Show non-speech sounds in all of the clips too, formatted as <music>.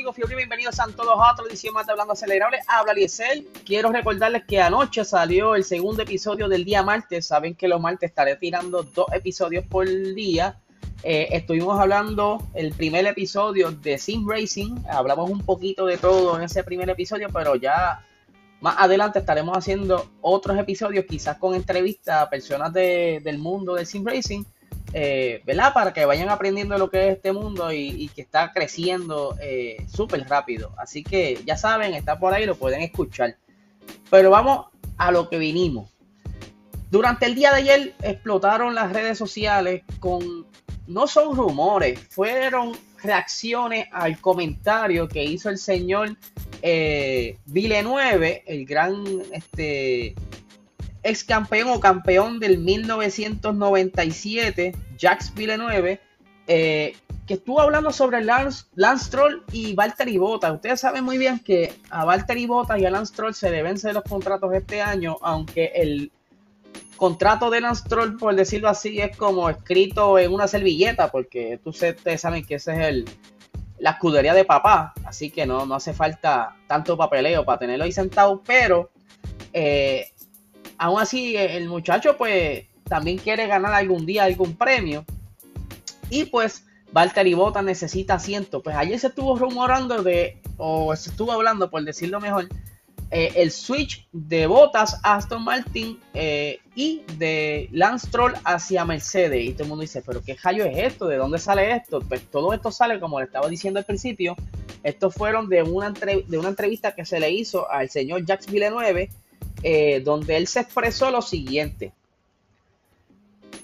amigos, bienvenidos a todos a otra edición más de Hablando Acelerable. Habla Liesel. Quiero recordarles que anoche salió el segundo episodio del día martes. Saben que los martes estaré tirando dos episodios por día. Eh, estuvimos hablando el primer episodio de Sim Racing. Hablamos un poquito de todo en ese primer episodio, pero ya más adelante estaremos haciendo otros episodios, quizás con entrevistas a personas del mundo del Sim Racing eh, ¿verdad? Para que vayan aprendiendo lo que es este mundo y, que está creciendo eh, súper rápido. Así que ya saben, está por ahí, lo pueden escuchar. Pero vamos a lo que vinimos. Durante el día de ayer explotaron las redes sociales con, no son rumores, fueron reacciones al comentario que hizo el señor eh, Villeneuve, el gran este, ex campeón o campeón del 1997, Jacques Villeneuve, eh, que estuvo hablando sobre Lance, Lance Troll y Valtteri Bottas. Ustedes saben muy bien que a Valtteri Bottas y a Lance Troll se le vencen los contratos este año, aunque el contrato de Lance Troll, por decirlo así, es como escrito en una servilleta, porque ustedes saben que ese es el, la escudería de papá, así que no, no hace falta tanto papeleo para tenerlo ahí sentado, pero eh, aún así el muchacho pues también quiere ganar algún día algún premio. Y pues Valtteri Bottas necesita asiento. Pues ayer se estuvo rumorando de, o se estuvo hablando por decirlo mejor, eh, el switch de Bottas a Aston Martin eh, y de Lance Troll hacia Mercedes. Y todo el mundo dice, pero ¿qué rayo es esto? ¿De dónde sale esto? Pues todo esto sale, como le estaba diciendo al principio, estos fueron de una, de una entrevista que se le hizo al señor Jacques Villeneuve eh, donde él se expresó lo siguiente.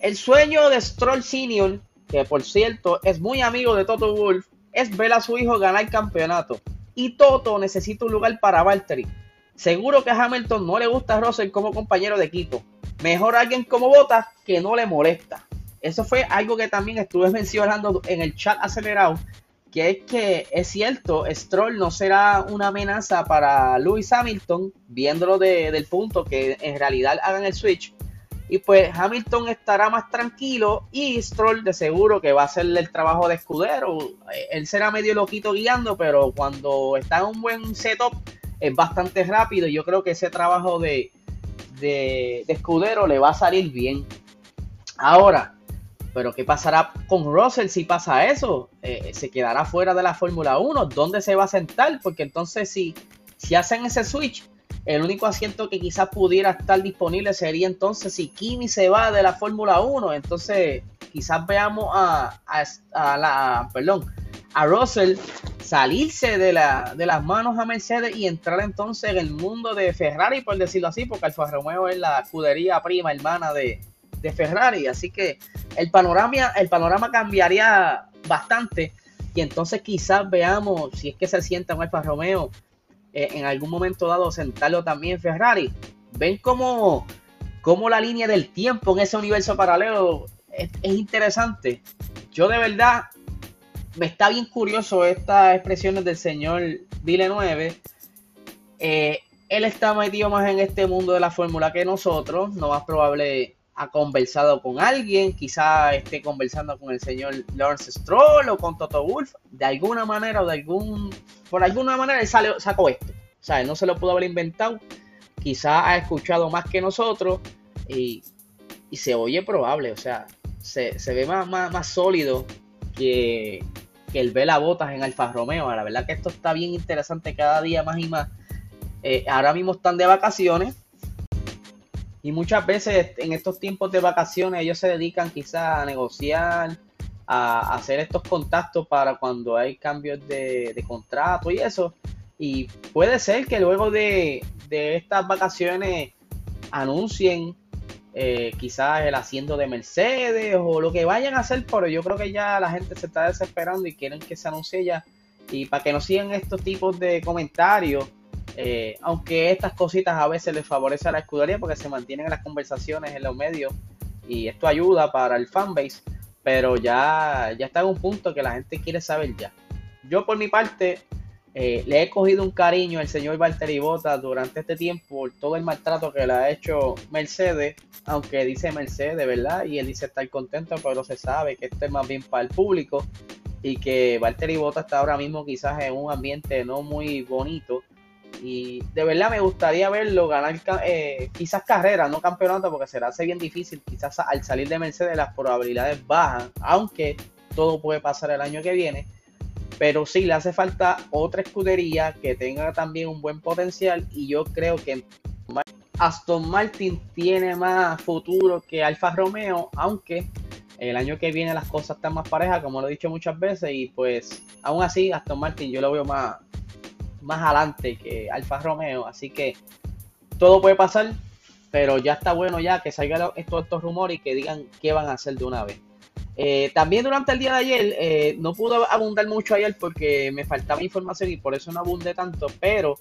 El sueño de Stroll Senior, que por cierto es muy amigo de Toto Wolf, es ver a su hijo ganar el campeonato. Y Toto necesita un lugar para Valtteri. Seguro que a Hamilton no le gusta a Russell como compañero de equipo. Mejor alguien como Bottas que no le molesta. Eso fue algo que también estuve <laughs> mencionando en el chat acelerado que es que es cierto, Stroll no será una amenaza para Lewis Hamilton, viéndolo del punto que en realidad hagan el switch. Y pues Hamilton estará más tranquilo y Stroll de seguro que va a hacer el trabajo de escudero. Él será medio loquito guiando, pero cuando está en un buen setup es bastante rápido. Yo creo que ese trabajo de, de escudero le va a salir bien. Ahora, pero ¿qué pasará con Russell si pasa eso? Eh, ¿Se quedará fuera de la Fórmula 1? ¿Dónde se va a sentar? Porque entonces si, si hacen ese switch, el único asiento que quizás pudiera estar disponible sería entonces si Kimi se va de la Fórmula 1. Entonces quizás veamos a, a, la, perdón, a Russell salirse de, la, de las manos a Mercedes y entrar entonces en el mundo de Ferrari, por decirlo así, porque Alfa Romeo es la escudería prima hermana de, de Ferrari. Así que el panorama, el panorama cambiaría bastante. Y entonces quizás veamos si es que se sienta un Alfa Romeo eh, en algún momento dado sentarlo también Ferrari. Ven cómo, cómo, la línea del tiempo en ese universo paralelo es, interesante. Yo de verdad me está bien curioso estas expresiones del señor Villeneuve. Eh, él está metido más en este mundo de la fórmula que nosotros. No más probable ha conversado con alguien, quizá esté conversando con el señor Lawrence Stroll o con Toto Wolf, de alguna manera o de algún, por alguna manera él sacó esto. O sea, él no se lo pudo haber inventado, quizá ha escuchado más que nosotros y, se oye probable, o sea, se, ve más, más, sólido que, que el Vela Botas en Alfa Romeo. La verdad que esto está bien interesante cada día más y más. Eh, ahora mismo están de vacaciones y muchas veces en estos tiempos de vacaciones ellos se dedican quizás a negociar, a hacer estos contactos para cuando hay cambios de, contrato y eso. Y puede ser que luego de, estas vacaciones anuncien eh, quizás el haciendo de Mercedes o lo que vayan a hacer, pero yo creo que ya la gente se está desesperando y quieren que se anuncie ya. Y para que no sigan estos tipos de comentarios, eh, aunque estas cositas a veces les favorece a la escudería porque se mantienen las conversaciones en los medios y esto ayuda para el fanbase, pero ya, ya está en un punto que la gente quiere saber ya. Yo por mi parte eh, le he cogido un cariño al señor Valtteri Bottas durante este tiempo por todo el maltrato que le ha hecho Mercedes, aunque dice Mercedes, ¿verdad? Y él dice estar contento, pero se sabe que esto es más bien para el público. y que Valtteri Bottas está ahora mismo quizás en un ambiente no muy bonito. Y de verdad me gustaría verlo ganar eh, quizás carrera, no campeonato, porque será hace bien difícil. Quizás al salir de Mercedes las probabilidades bajan, aunque todo puede pasar el año que viene. Pero sí, le hace falta otra escudería que tenga también un buen potencial. Y yo creo que Aston Martin tiene más futuro que Alfa Romeo, aunque el año que viene las cosas están más parejas, como lo he dicho muchas veces, y pues aún así Aston Martin yo lo veo más, más adelante que Alfa Romeo, así que todo puede pasar, pero ya está bueno ya que salgan estos, estos rumores y que digan qué van a hacer de una vez. Eh, también durante el día de ayer, eh, no pude abundar mucho ayer porque me faltaba información y por eso no abundé tanto, pero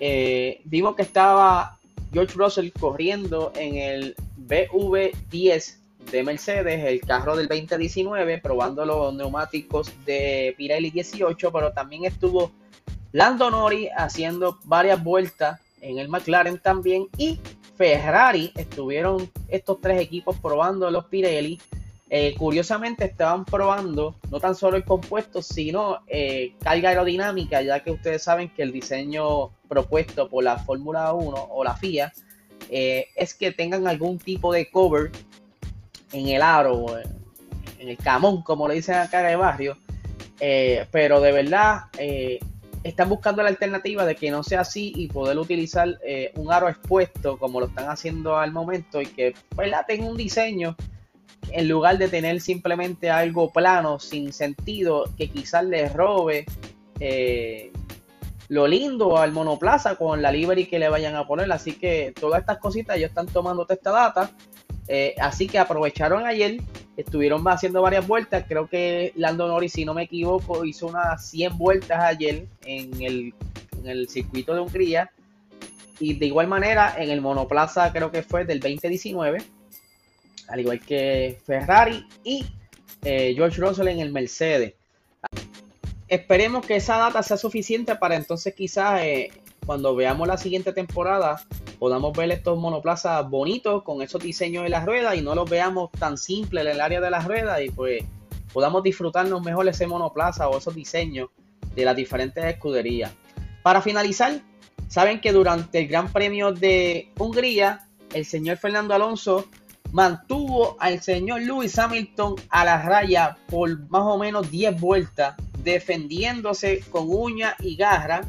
eh, vimos que estaba George Russell corriendo en el BV10 de Mercedes, el carro del 2019, probando los neumáticos de Pirelli 18, pero también estuvo Lando Norris haciendo varias vueltas en el McLaren también y Ferrari estuvieron estos tres equipos probando los Pirelli. Eh, curiosamente estaban probando no tan solo el compuesto, sino eh, carga aerodinámica, ya que ustedes saben que el diseño propuesto por la Fórmula 1 o la FIA eh, es que tengan algún tipo de cover en el aro, en el camón, como le dicen acá en el barrio. Pero de verdad están buscando la alternativa de que no sea así y poder utilizar un aro expuesto como lo están haciendo al momento y que ¿verdad? tenga un diseño en lugar de tener simplemente algo plano, sin sentido, que quizás les robe lo lindo al monoplaza con la livery que le vayan a poner. Así que todas estas cositas ellos están tomando esta data. Eh, así que aprovecharon ayer, estuvieron haciendo varias vueltas. Creo que Lando Norris, si no me equivoco, hizo unas 100 vueltas ayer en el, en el circuito de Hungría. Y de igual manera, en el monoplaza, creo que fue del 2019, al igual que Ferrari y eh, George Russell en el Mercedes esperemos que esa data sea suficiente para entonces quizás eh, cuando veamos la siguiente temporada podamos ver estos monoplazas bonitos con esos diseños de las ruedas y no los veamos tan simples en el área de las ruedas y pues podamos disfrutarnos mejor ese monoplaza o esos diseños de las diferentes escuderías. Para finalizar, saben que durante el Gran Premio de Hungría, el señor Fernando Alonso mantuvo al señor Lewis Hamilton a la raya por más o menos 10 vueltas defendiéndose con uña y garra,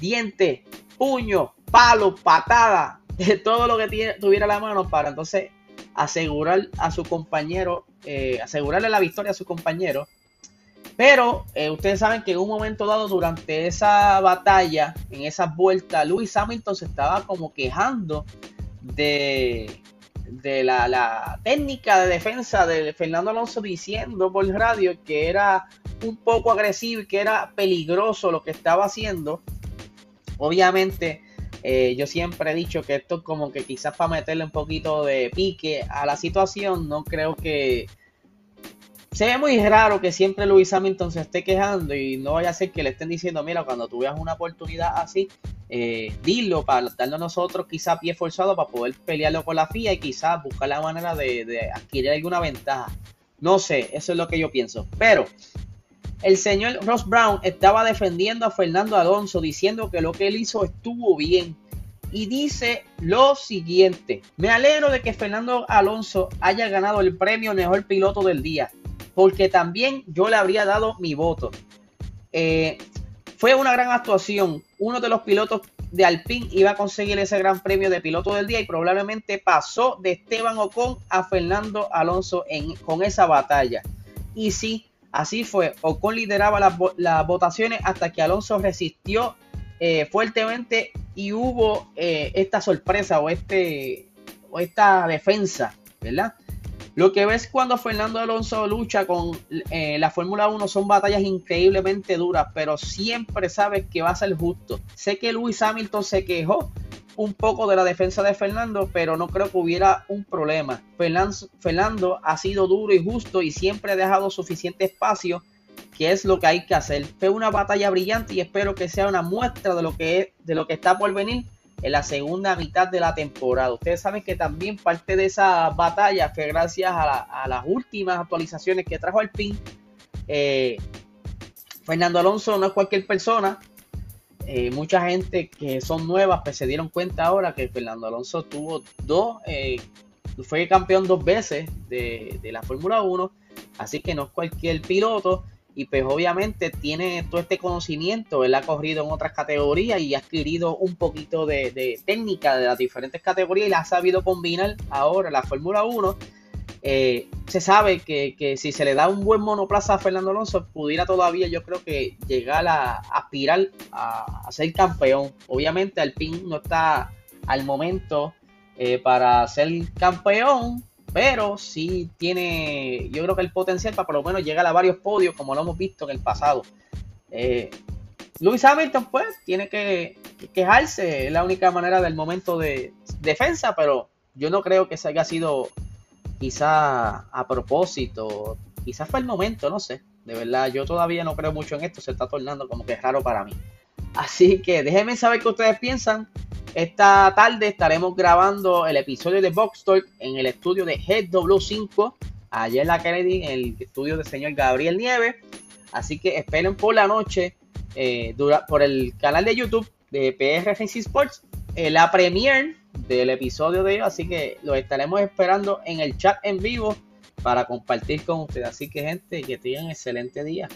diente, puño, palo, patada, <laughs> de todo lo que tuviera la mano para entonces asegurar a su compañero, eh, asegurarle la victoria a su compañero. Pero eh, ustedes saben que en un momento dado durante esa batalla, en esa vuelta, Lewis Hamilton se estaba como quejando de, de la, la, técnica de defensa de Fernando Alonso diciendo por radio que era un poco agresivo y que era peligroso lo que estaba haciendo. Obviamente, eh, yo siempre he dicho que esto es como que quizás para meterle un poquito de pique a la situación, no creo que... Se ve muy raro que siempre Luis Hamilton se esté quejando y no vaya a ser que le estén diciendo, mira, cuando tú veas una oportunidad así, eh, dilo para darnos nosotros quizás pie forzado para poder pelearlo con la FIA y quizás buscar la manera de, de adquirir alguna ventaja. No sé, eso es lo que yo pienso. Pero el señor Ross Brown estaba defendiendo a Fernando Alonso diciendo que lo que él hizo estuvo bien. Y dice lo siguiente, me alegro de que Fernando Alonso haya ganado el premio mejor piloto del día, porque también yo le habría dado mi voto. Eh, fue una gran actuación. Uno de los pilotos de Alpine iba a conseguir ese gran premio de piloto del día y probablemente pasó de Esteban Ocon a Fernando Alonso con esa batalla. Y sí, Así fue, Ocon lideraba las, votaciones hasta que Alonso resistió eh, fuertemente y hubo eh, esta sorpresa o, este, o esta defensa, ¿verdad? Lo que ves cuando Fernando Alonso lucha con eh, la Fórmula 1 son batallas increíblemente duras, pero siempre sabes que va a ser justo. Sé que Luis Hamilton se quejó un poco de la defensa de Fernando, pero no creo que hubiera un problema. Fernando ha sido duro y justo y siempre ha dejado suficiente espacio, que es lo que hay que hacer. Fue una batalla brillante y espero que sea una muestra de lo que, de lo que está por venir en la segunda mitad de la temporada. Ustedes saben que también parte de esa batalla fue gracias a, las últimas actualizaciones que trajo el PIN. Eh, Fernando Alonso no es cualquier persona. Eh, mucha gente que son nuevas pues se dieron cuenta ahora que Fernando Alonso tuvo dos, eh, fue campeón dos veces de, la Fórmula 1, así que no es cualquier piloto y pues obviamente tiene todo este conocimiento, él ha corrido en otras categorías y ha adquirido un poquito de, técnica de las diferentes categorías y la ha sabido combinar ahora la Fórmula 1. Eh, se sabe que, si se le da un buen monoplaza a Fernando Alonso, pudiera todavía yo creo que llegar a aspirar a, ser campeón. Obviamente Alpine no está al momento eh, para ser campeón, pero sí tiene, yo creo que el potencial para por lo menos llegar a varios podios, como lo hemos visto en el pasado. Eh, Lewis Hamilton, pues, tiene que, quejarse, es la única manera del momento de defensa, pero yo no creo que se haya sido quizá a propósito, quizás fue el momento, no sé. De verdad, yo todavía no creo mucho en esto, se está tornando como que raro para mí. Así que déjenme saber qué ustedes piensan. Esta tarde estaremos grabando el episodio de Box Talk en el estudio de GW5, allá en la Kennedy, en el estudio del señor Gabriel Nieves. Así que esperen por la noche eh, por el canal de YouTube de PR Sports eh, la premiere del episodio de hoy. Así que lo estaremos esperando en el chat en vivo para compartir con ustedes. Así que, gente, que tengan excelente día.